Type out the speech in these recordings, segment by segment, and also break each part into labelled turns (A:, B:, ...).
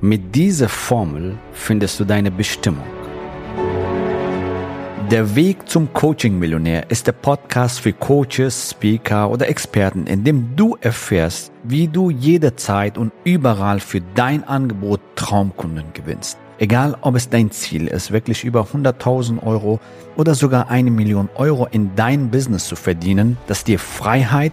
A: Mit dieser Formel findest du deine Bestimmung. Der Weg zum Coaching-Millionär ist der Podcast für Coaches, Speaker oder Experten, in dem du erfährst, wie du jederzeit und überall für dein Angebot Traumkunden gewinnst. Egal, ob es dein Ziel ist, wirklich über 100.000 Euro oder sogar eine Million Euro in dein Business zu verdienen, das dir Freiheit,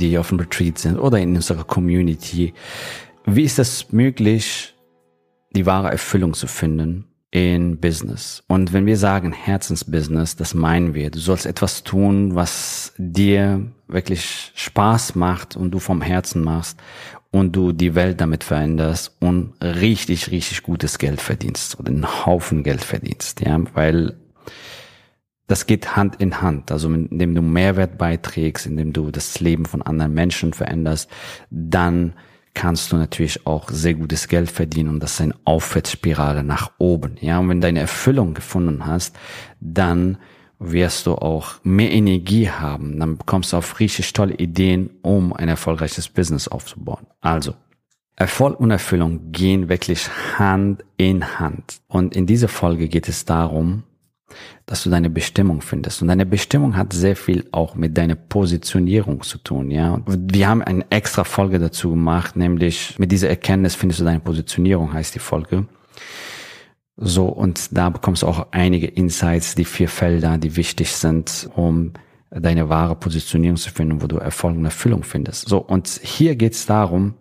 A: die auf dem Retreat sind oder in unserer Community. Wie ist es möglich, die wahre Erfüllung zu finden in Business? Und wenn wir sagen Herzensbusiness, das meinen wir. Du sollst etwas tun, was dir wirklich Spaß macht und du vom Herzen machst und du die Welt damit veränderst und richtig, richtig gutes Geld verdienst oder einen Haufen Geld verdienst, ja, weil das geht Hand in Hand. Also indem du Mehrwert beiträgst, indem du das Leben von anderen Menschen veränderst, dann kannst du natürlich auch sehr gutes Geld verdienen und das ist eine Aufwärtsspirale nach oben. Ja, und wenn deine Erfüllung gefunden hast, dann wirst du auch mehr Energie haben. Dann bekommst du auf richtig tolle Ideen, um ein erfolgreiches Business aufzubauen. Also, Erfolg und Erfüllung gehen wirklich Hand in Hand. Und in dieser Folge geht es darum, dass du deine Bestimmung findest. Und deine Bestimmung hat sehr viel auch mit deiner Positionierung zu tun, ja. Wir haben eine extra Folge dazu gemacht, nämlich mit dieser Erkenntnis findest du deine Positionierung, heißt die Folge. So, und da bekommst du auch einige Insights, die vier Felder, die wichtig sind, um deine wahre Positionierung zu finden, wo du Erfolg und Erfüllung findest. So, und hier geht es darum,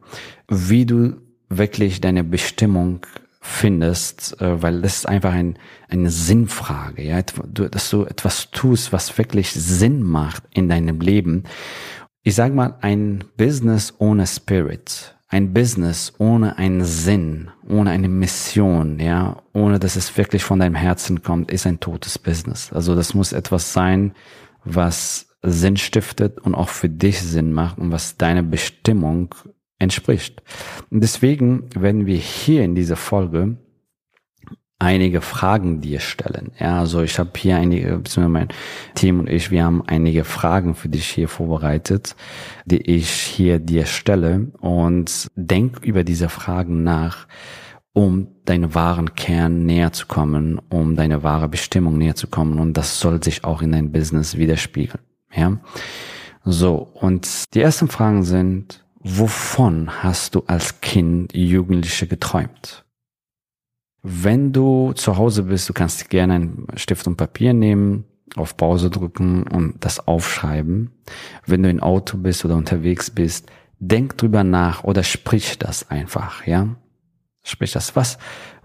A: wie du wirklich deine Bestimmung findest, äh, weil das ist einfach ein, eine Sinnfrage, ja, dass du etwas tust, was wirklich Sinn macht in deinem Leben. Ich sage mal, ein Business ohne Spirit, ein Business ohne einen Sinn, ohne eine Mission, ja, ohne dass es wirklich von deinem Herzen kommt, ist ein totes Business. Also das muss etwas sein, was Sinn stiftet und auch für dich Sinn macht und was deine Bestimmung entspricht. Und deswegen werden wir hier in dieser Folge einige Fragen dir stellen. Ja, also ich habe hier einige, beziehungsweise mein Team und ich, wir haben einige Fragen für dich hier vorbereitet, die ich hier dir stelle und denk über diese Fragen nach, um deine wahren Kern näher zu kommen, um deine wahre Bestimmung näher zu kommen und das soll sich auch in dein Business widerspiegeln. Ja, so und die ersten Fragen sind, wovon hast du als Kind, Jugendliche geträumt? Wenn du zu Hause bist, du kannst gerne einen Stift und Papier nehmen, auf Pause drücken und das aufschreiben. Wenn du im Auto bist oder unterwegs bist, denk drüber nach oder sprich das einfach, ja? Sprich das. Was,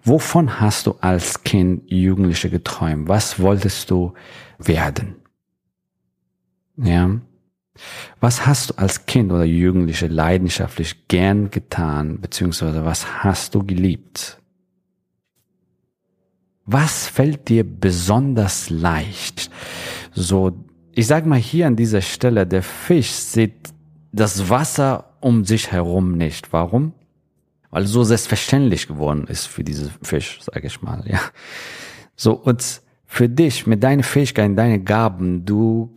A: wovon hast du als Kind, Jugendliche geträumt? Was wolltest du werden? Ja? Was hast du als Kind oder Jugendliche leidenschaftlich gern getan, beziehungsweise was hast du geliebt? Was fällt dir besonders leicht? So, ich sag mal hier an dieser Stelle, der Fisch sieht das Wasser um sich herum nicht. Warum? Weil so selbstverständlich geworden ist für diesen Fisch, sage ich mal, ja. So, und für dich, mit deinen Fähigkeiten, deinen Gaben, du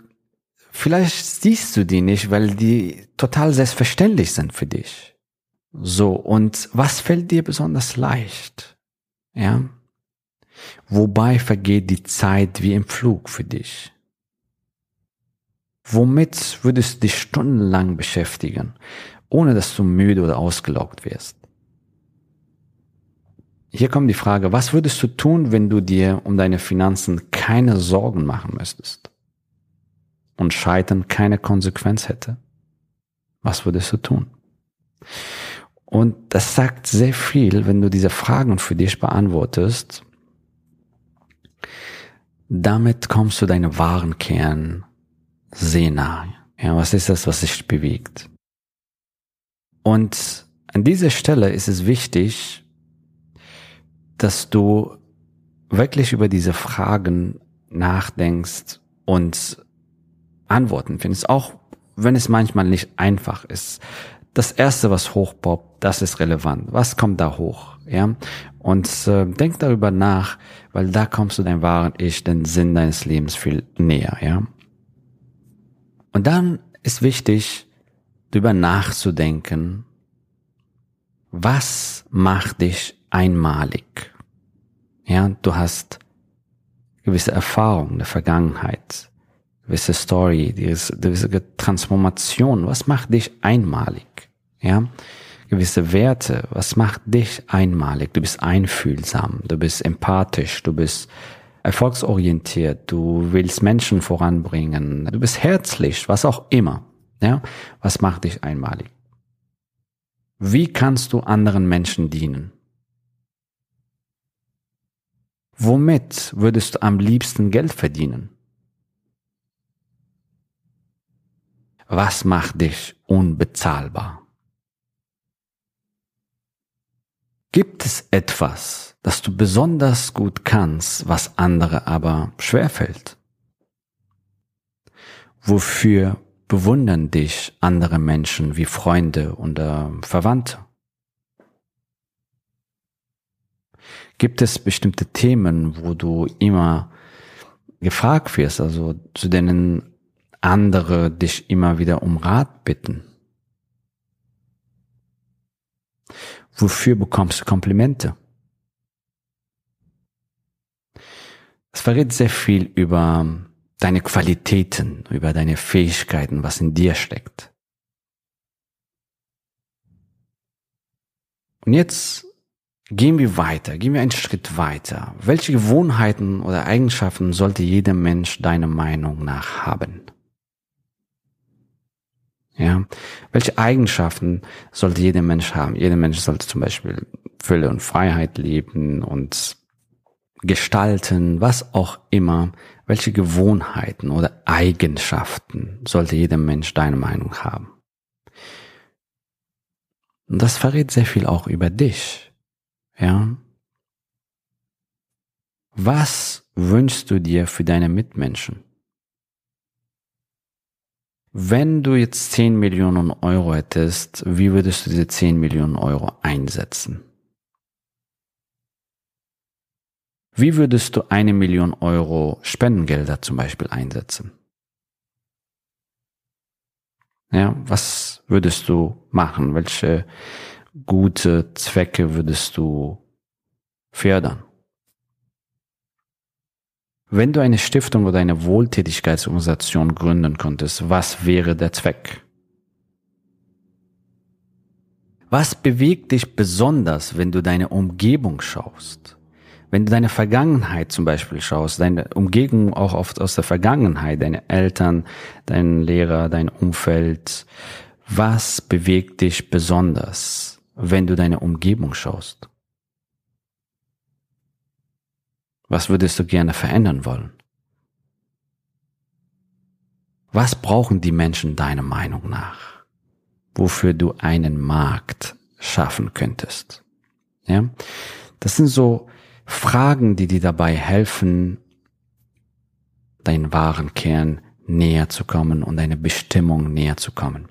A: Vielleicht siehst du die nicht, weil die total selbstverständlich sind für dich. So, und was fällt dir besonders leicht? Ja? Wobei vergeht die Zeit wie im Flug für dich? Womit würdest du dich stundenlang beschäftigen, ohne dass du müde oder ausgelaugt wirst? Hier kommt die Frage, was würdest du tun, wenn du dir um deine Finanzen keine Sorgen machen müsstest? Und Scheitern keine Konsequenz hätte, was würdest du tun? Und das sagt sehr viel, wenn du diese Fragen für dich beantwortest. Damit kommst du deinem wahren Kern sehr nahe. Ja, was ist das, was dich bewegt? Und an dieser Stelle ist es wichtig, dass du wirklich über diese Fragen nachdenkst und Antworten findest, auch wenn es manchmal nicht einfach ist. Das erste, was hochpoppt, das ist relevant. Was kommt da hoch? Ja, und äh, denk darüber nach, weil da kommst du dein wahren Ich, den Sinn deines Lebens viel näher. Ja, und dann ist wichtig, darüber nachzudenken, was macht dich einmalig? Ja, du hast gewisse Erfahrungen der Vergangenheit, gewisse Story, gewisse Transformation. Was macht dich einmalig? Ja, gewisse Werte. Was macht dich einmalig? Du bist einfühlsam, du bist empathisch, du bist erfolgsorientiert, du willst Menschen voranbringen, du bist herzlich, was auch immer. Ja, was macht dich einmalig? Wie kannst du anderen Menschen dienen? Womit würdest du am liebsten Geld verdienen? Was macht dich unbezahlbar? Gibt es etwas, das du besonders gut kannst, was andere aber schwerfällt? Wofür bewundern dich andere Menschen wie Freunde oder Verwandte? Gibt es bestimmte Themen, wo du immer gefragt wirst, also zu denen andere dich immer wieder um Rat bitten? Wofür bekommst du Komplimente? Es verrät sehr viel über deine Qualitäten, über deine Fähigkeiten, was in dir steckt. Und jetzt gehen wir weiter, gehen wir einen Schritt weiter. Welche Gewohnheiten oder Eigenschaften sollte jeder Mensch deiner Meinung nach haben? Ja, welche Eigenschaften sollte jeder Mensch haben? Jeder Mensch sollte zum Beispiel Fülle und Freiheit leben und gestalten, was auch immer. Welche Gewohnheiten oder Eigenschaften sollte jeder Mensch deiner Meinung haben? Und das verrät sehr viel auch über dich. Ja. Was wünschst du dir für deine Mitmenschen? Wenn du jetzt 10 Millionen Euro hättest, wie würdest du diese 10 Millionen Euro einsetzen? Wie würdest du eine Million Euro Spendengelder zum Beispiel einsetzen? Ja, was würdest du machen? Welche gute Zwecke würdest du fördern? Wenn du eine Stiftung oder eine Wohltätigkeitsorganisation gründen könntest, was wäre der Zweck? Was bewegt dich besonders, wenn du deine Umgebung schaust? Wenn du deine Vergangenheit zum Beispiel schaust, deine Umgebung auch oft aus der Vergangenheit, deine Eltern, dein Lehrer, dein Umfeld, was bewegt dich besonders, wenn du deine Umgebung schaust? Was würdest du gerne verändern wollen? Was brauchen die Menschen deiner Meinung nach, wofür du einen Markt schaffen könntest? Ja, das sind so Fragen, die dir dabei helfen, deinen wahren Kern näher zu kommen und deine Bestimmung näher zu kommen.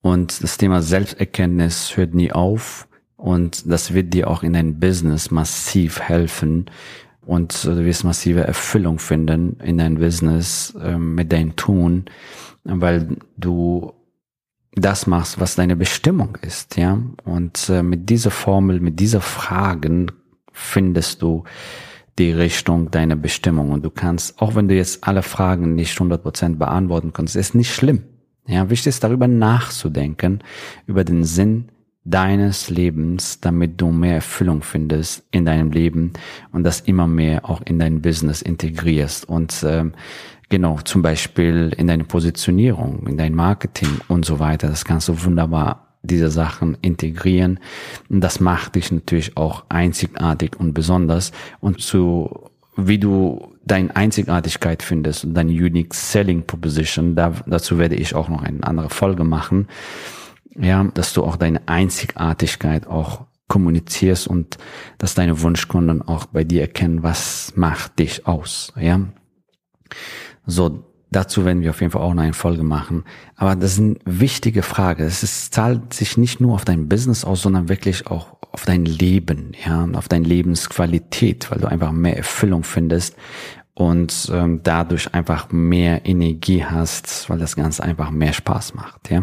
A: Und das Thema Selbsterkenntnis hört nie auf. Und das wird dir auch in deinem Business massiv helfen. Und du wirst massive Erfüllung finden in deinem Business äh, mit deinem Tun, weil du das machst, was deine Bestimmung ist, ja. Und äh, mit dieser Formel, mit dieser Fragen findest du die Richtung deiner Bestimmung. Und du kannst, auch wenn du jetzt alle Fragen nicht 100% beantworten kannst, ist nicht schlimm. Ja, wichtig ist darüber nachzudenken, über den Sinn deines Lebens, damit du mehr Erfüllung findest in deinem Leben und das immer mehr auch in dein Business integrierst und ähm, genau zum Beispiel in deine Positionierung, in dein Marketing und so weiter. Das kannst du wunderbar diese Sachen integrieren. Und das macht dich natürlich auch einzigartig und besonders und zu wie du deine Einzigartigkeit findest und deine Unique Selling Proposition, da, dazu werde ich auch noch eine andere Folge machen ja, dass du auch deine Einzigartigkeit auch kommunizierst und dass deine Wunschkunden auch bei dir erkennen, was macht dich aus, ja. So, dazu werden wir auf jeden Fall auch noch eine Folge machen. Aber das ist eine wichtige Frage. Es zahlt sich nicht nur auf dein Business aus, sondern wirklich auch auf dein Leben, ja, auf deine Lebensqualität, weil du einfach mehr Erfüllung findest und ähm, dadurch einfach mehr Energie hast, weil das Ganze einfach mehr Spaß macht, ja.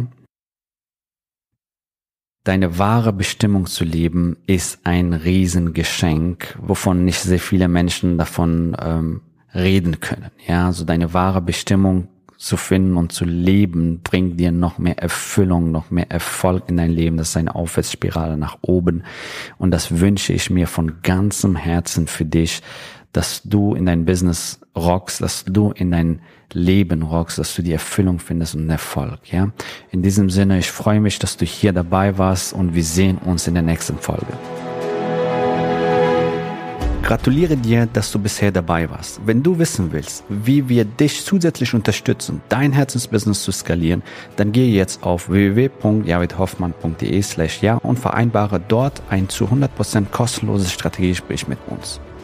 A: Deine wahre Bestimmung zu leben ist ein Riesengeschenk, wovon nicht sehr viele Menschen davon ähm, reden können. Ja, also deine wahre Bestimmung zu finden und zu leben, bringt dir noch mehr Erfüllung, noch mehr Erfolg in dein Leben. Das ist eine Aufwärtsspirale nach oben. Und das wünsche ich mir von ganzem Herzen für dich, dass du in dein Business rockst, dass du in dein Leben rockst, dass du die Erfüllung findest und Erfolg, ja. In diesem Sinne, ich freue mich, dass du hier dabei warst und wir sehen uns in der nächsten Folge. Gratuliere dir, dass du bisher dabei warst. Wenn du wissen willst, wie wir dich zusätzlich unterstützen, dein Herzensbusiness zu skalieren, dann gehe jetzt auf www.javidhoffmann.de slash ja und vereinbare dort ein zu 100% kostenloses Strategiegespräch mit uns.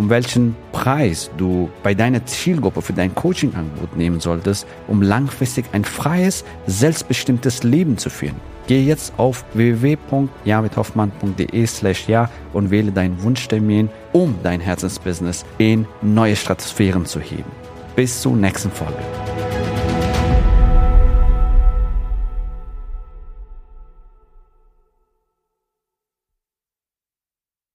A: um welchen Preis du bei deiner Zielgruppe für dein Coaching-Angebot nehmen solltest, um langfristig ein freies, selbstbestimmtes Leben zu führen. Gehe jetzt auf www.javidhoffmann.de slash ja und wähle deinen Wunschtermin, um dein Herzensbusiness in neue Stratosphären zu heben. Bis zur nächsten Folge.